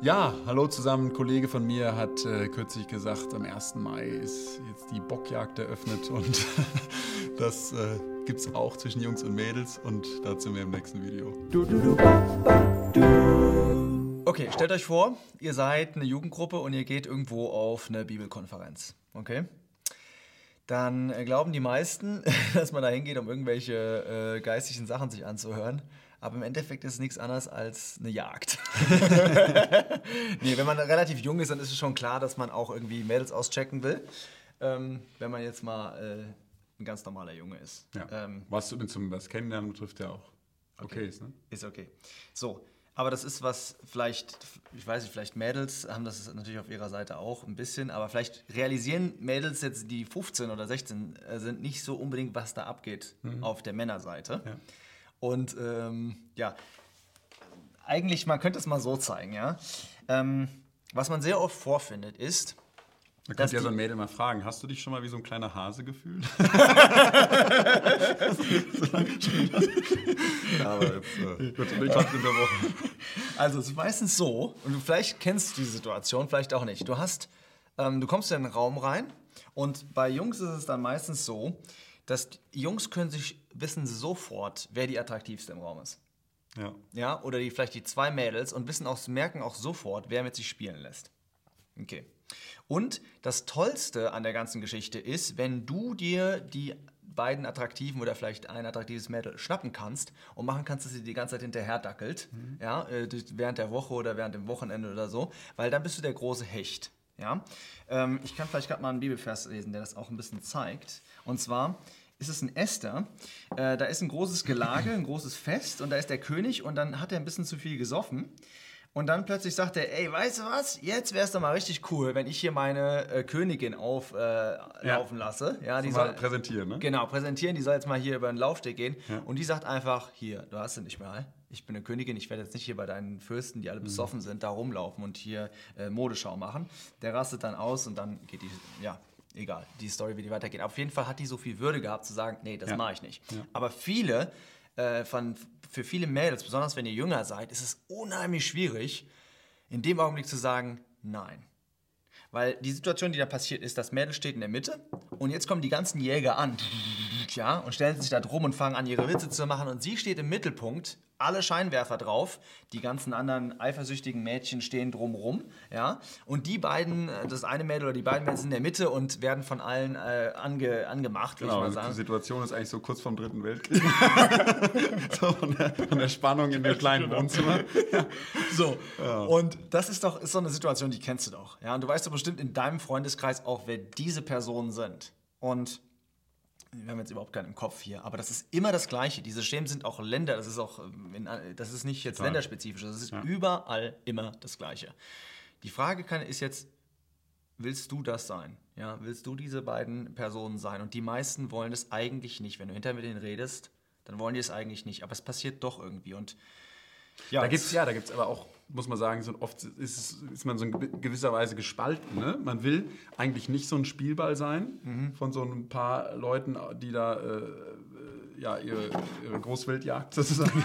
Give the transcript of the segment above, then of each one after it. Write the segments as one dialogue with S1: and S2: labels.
S1: Ja, hallo zusammen. Ein Kollege von mir hat äh, kürzlich gesagt, am 1. Mai ist jetzt die Bockjagd eröffnet und das äh, gibt es auch zwischen Jungs und Mädels und dazu mehr im nächsten Video.
S2: Okay, stellt euch vor, ihr seid eine Jugendgruppe und ihr geht irgendwo auf eine Bibelkonferenz. Okay? Dann äh, glauben die meisten, dass man da hingeht, um irgendwelche äh, geistigen Sachen sich anzuhören. Aber im Endeffekt ist es nichts anderes als eine Jagd. nee, wenn man relativ jung ist, dann ist es schon klar, dass man auch irgendwie Mädels auschecken will. Ähm, wenn man jetzt mal äh, ein ganz normaler Junge ist.
S1: Ja. Ähm, was du denn zum was Kennenlernen betrifft, ja auch okay, okay ist, ne?
S2: Ist okay. So, aber das ist was, vielleicht, ich weiß nicht, vielleicht Mädels haben das natürlich auf ihrer Seite auch ein bisschen, aber vielleicht realisieren Mädels jetzt, die 15 oder 16 äh, sind, nicht so unbedingt, was da abgeht mhm. auf der Männerseite. Ja. Und ähm, ja, eigentlich, man könnte es mal so zeigen, ja. Ähm, was man sehr oft vorfindet, ist.
S1: Man könnte ja so ein Mädel mal fragen, hast du dich schon mal wie so ein kleiner Hase gefühlt?
S2: ja, aber jetzt äh, gut, unterbrochen. Also es ist meistens so, und du vielleicht kennst du die Situation, vielleicht auch nicht. Du hast, ähm, du kommst in den Raum rein und bei Jungs ist es dann meistens so, dass Jungs können sich wissen sofort, wer die attraktivste im Raum ist. Ja. Ja, oder die, vielleicht die zwei Mädels und wissen auch, merken auch sofort, wer mit sich spielen lässt. Okay. Und das Tollste an der ganzen Geschichte ist, wenn du dir die beiden attraktiven oder vielleicht ein attraktives Mädel schnappen kannst und machen kannst, dass sie die ganze Zeit hinterher dackelt, mhm. ja, äh, während der Woche oder während dem Wochenende oder so, weil dann bist du der große Hecht. Ja? Ähm, ich kann vielleicht gerade mal einen Bibelvers lesen, der das auch ein bisschen zeigt. Und zwar ist es ein Esther. Äh, da ist ein großes Gelage, ein großes Fest und da ist der König und dann hat er ein bisschen zu viel gesoffen. Und dann plötzlich sagt er, ey, weißt du was? Jetzt wäre es doch mal richtig cool, wenn ich hier meine äh, Königin auflaufen äh, ja. lasse. Ja, die soll
S1: präsentieren, ne?
S2: Genau, präsentieren. Die soll jetzt mal hier über den Laufsteg gehen. Ja. Und die sagt einfach, hier, du hast sie nicht mehr. Ich bin eine Königin, ich werde jetzt nicht hier bei deinen Fürsten, die alle mhm. besoffen sind, da rumlaufen und hier äh, Modeschau machen. Der rastet dann aus und dann geht die, ja, egal, die Story, wie die weitergeht. Auf jeden Fall hat die so viel Würde gehabt, zu sagen, nee, das ja. mache ich nicht. Ja. Aber viele, äh, von, für viele Mädels, besonders wenn ihr jünger seid, ist es unheimlich schwierig, in dem Augenblick zu sagen, nein. Weil die Situation, die da passiert, ist, das Mädel steht in der Mitte und jetzt kommen die ganzen Jäger an ja, und stellen sich da drum und fangen an, ihre Witze zu machen und sie steht im Mittelpunkt alle Scheinwerfer drauf. Die ganzen anderen eifersüchtigen Mädchen stehen drumrum. Ja? Und die beiden, äh, das eine Mädel oder die beiden Mädchen sind in der Mitte und werden von allen äh, ange, angemacht,
S1: genau, ich mal sagen. Die Situation ist eigentlich so kurz vorm Dritten Weltkrieg. so von der, von der, Spannung in dem kleinen genau. Wohnzimmer.
S2: Ja. So, ja. und das ist doch ist so eine Situation, die kennst du doch. Ja? Und du weißt doch bestimmt in deinem Freundeskreis auch, wer diese Personen sind. Und wir haben jetzt überhaupt keinen im Kopf hier, aber das ist immer das Gleiche. Diese Schemen sind auch Länder, das ist auch, ähm, das ist nicht jetzt Klar. länderspezifisch, das ist ja. überall immer das Gleiche. Die Frage kann, ist jetzt, willst du das sein? Ja, willst du diese beiden Personen sein? Und die meisten wollen es eigentlich nicht. Wenn du hinterher mit denen redest, dann wollen die es eigentlich nicht. Aber es passiert doch irgendwie. Und
S1: ja, da ja, da gibt es aber auch, muss man sagen, so oft ist, ist man so in gewisser Weise gespalten. Ne? Man will eigentlich nicht so ein Spielball sein mhm. von so ein paar Leuten, die da äh, ja, ihre, ihre Großwildjagd sozusagen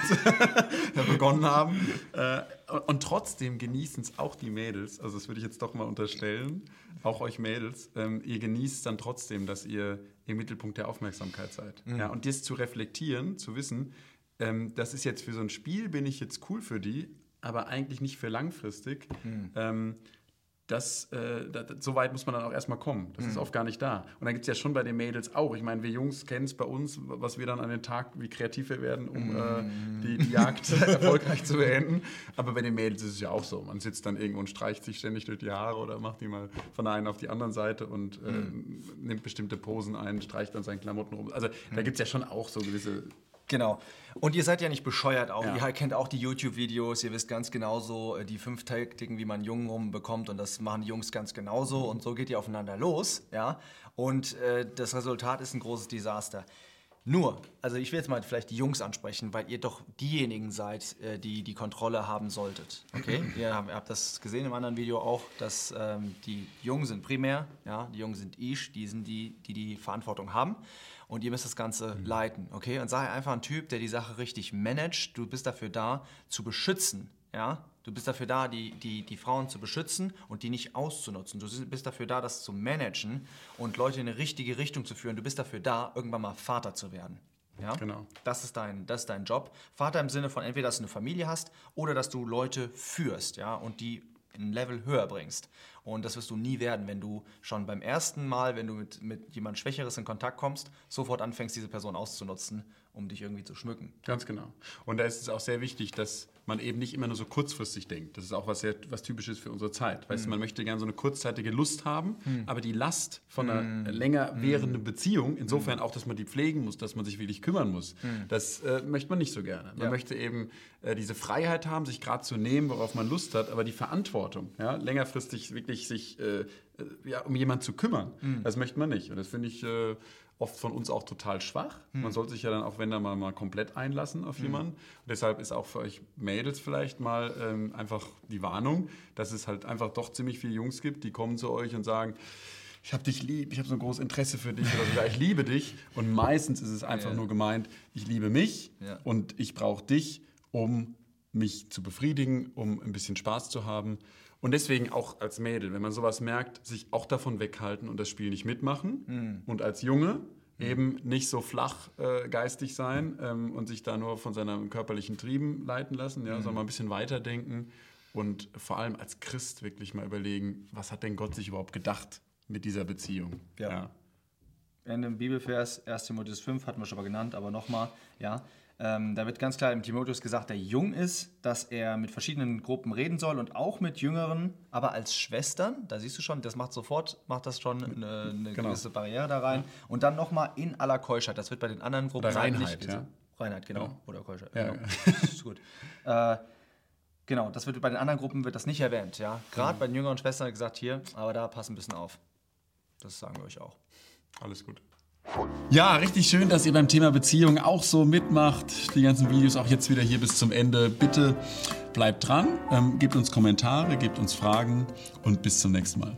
S1: begonnen haben. Äh, und trotzdem genießen es auch die Mädels, also das würde ich jetzt doch mal unterstellen, auch euch Mädels, ähm, ihr genießt dann trotzdem, dass ihr im Mittelpunkt der Aufmerksamkeit seid. Mhm. Ja, und das zu reflektieren, zu wissen, ähm, das ist jetzt für so ein Spiel, bin ich jetzt cool für die, aber eigentlich nicht für langfristig. Mhm. Ähm, das, äh, das, so weit muss man dann auch erstmal kommen. Das mhm. ist oft gar nicht da. Und dann gibt es ja schon bei den Mädels auch. Ich meine, wir Jungs kennen es bei uns, was wir dann an den Tag, wie kreativ wir werden, um mhm. äh, die, die, Jagd erfolgreich zu beenden. Aber bei den Mädels ist es ja auch so. Man sitzt dann irgendwo und streicht sich ständig durch die Haare oder macht die mal von der einen auf die andere Seite und äh, mhm. nimmt bestimmte Posen ein, streicht dann seinen Klamotten rum. Also da mhm. gibt es ja schon auch so gewisse
S2: Genau. Und ihr seid ja nicht bescheuert auch. Ja. Ihr kennt auch die YouTube-Videos. Ihr wisst ganz genauso äh, die fünf Taktiken, wie man Jungen rumbekommt. Und das machen die Jungs ganz genauso. Und so geht ihr aufeinander los. Ja? Und äh, das Resultat ist ein großes Desaster. Nur, also ich will jetzt mal vielleicht die Jungs ansprechen, weil ihr doch diejenigen seid, äh, die die Kontrolle haben solltet. Okay? ihr habt das gesehen im anderen Video auch, dass ähm, die Jungen sind primär, ja, die Jungen sind ich, die sind die, die die Verantwortung haben und ihr müsst das Ganze mhm. leiten, okay? Und sei einfach ein Typ, der die Sache richtig managt. Du bist dafür da, zu beschützen, ja? Du bist dafür da, die, die, die Frauen zu beschützen und die nicht auszunutzen. Du bist dafür da, das zu managen und Leute in eine richtige Richtung zu führen. Du bist dafür da, irgendwann mal Vater zu werden. Ja?
S1: Genau.
S2: Das ist, dein, das ist dein Job. Vater im Sinne von entweder, dass du eine Familie hast oder dass du Leute führst ja? und die ein Level höher bringst. Und das wirst du nie werden, wenn du schon beim ersten Mal, wenn du mit, mit jemand Schwächeres in Kontakt kommst, sofort anfängst, diese Person auszunutzen, um dich irgendwie zu schmücken.
S1: Ganz genau. Und da ist es auch sehr wichtig, dass man eben nicht immer nur so kurzfristig denkt. Das ist auch was sehr was typisches für unsere Zeit. Weißt mhm. du, man möchte gerne so eine kurzzeitige Lust haben, mhm. aber die Last von einer mhm. länger mhm. währenden Beziehung, insofern mhm. auch, dass man die pflegen muss, dass man sich wirklich kümmern muss, mhm. das äh, möchte man nicht so gerne. Man ja. möchte eben äh, diese Freiheit haben, sich gerade zu nehmen, worauf man Lust hat, aber die Verantwortung, ja, längerfristig wirklich sich äh, äh ja, um jemanden zu kümmern, das möchte man nicht. Und das finde ich äh, oft von uns auch total schwach. Hm. Man sollte sich ja dann auch, wenn dann mal, mal komplett einlassen auf hm. jemanden. Und deshalb ist auch für euch Mädels vielleicht mal ähm, einfach die Warnung, dass es halt einfach doch ziemlich viele Jungs gibt, die kommen zu euch und sagen, ich habe dich lieb, ich habe so ein großes Interesse für dich oder sogar ich liebe dich. Und meistens ist es einfach ja. nur gemeint, ich liebe mich ja. und ich brauche dich, um mich zu befriedigen, um ein bisschen Spaß zu haben. Und deswegen auch als Mädel, wenn man sowas merkt, sich auch davon weghalten und das Spiel nicht mitmachen. Mhm. Und als Junge mhm. eben nicht so flach äh, geistig sein ähm, und sich da nur von seinen körperlichen Trieben leiten lassen, ja, mhm. sondern mal ein bisschen weiterdenken und vor allem als Christ wirklich mal überlegen, was hat denn Gott sich überhaupt gedacht mit dieser Beziehung?
S2: Ja. ja. In dem Bibelvers 1 Timotheus 5 hatten wir schon mal genannt, aber nochmal, ja, ähm, da wird ganz klar im Timotheus gesagt, der jung ist, dass er mit verschiedenen Gruppen reden soll und auch mit Jüngeren, aber als Schwestern. Da siehst du schon, das macht sofort, macht das schon eine, eine genau. gewisse Barriere da rein. Und dann nochmal in aller Keuschheit. Das wird bei den anderen Gruppen
S1: Oder Reinheit,
S2: nicht.
S1: Ja.
S2: Reinheit, genau.
S1: Ja.
S2: Oder Keuschheit.
S1: Ja.
S2: Genau. Das ist gut. Äh, genau, das wird bei den anderen Gruppen wird das nicht erwähnt. Ja? Gerade mhm. bei den jüngeren Schwestern gesagt, hier, aber da pass ein bisschen auf. Das sagen wir euch auch.
S1: Alles gut. Ja, richtig schön, dass ihr beim Thema Beziehung auch so mitmacht. Die ganzen Videos auch jetzt wieder hier bis zum Ende. Bitte bleibt dran, ähm, gebt uns Kommentare, gebt uns Fragen und bis zum nächsten Mal.